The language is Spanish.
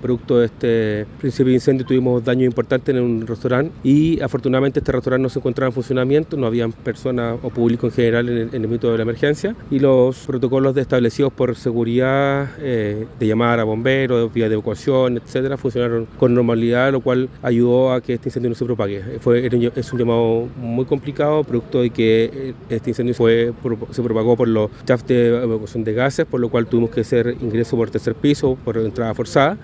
Producto de este principio de incendio tuvimos daños importantes en un restaurante y afortunadamente este restaurante no se encontraba en funcionamiento, no habían personas o público en general en el, en el momento de la emergencia y los protocolos establecidos por seguridad eh, de llamar a bomberos, vías de evacuación, etcétera, funcionaron con normalidad, lo cual ayudó a que este incendio no se propague. Eh, fue, es un llamado muy complicado, producto de que eh, este incendio fue, se propagó por los shafts de evacuación de gases, por lo cual tuvimos que hacer ingreso por tercer piso, por entrada forzada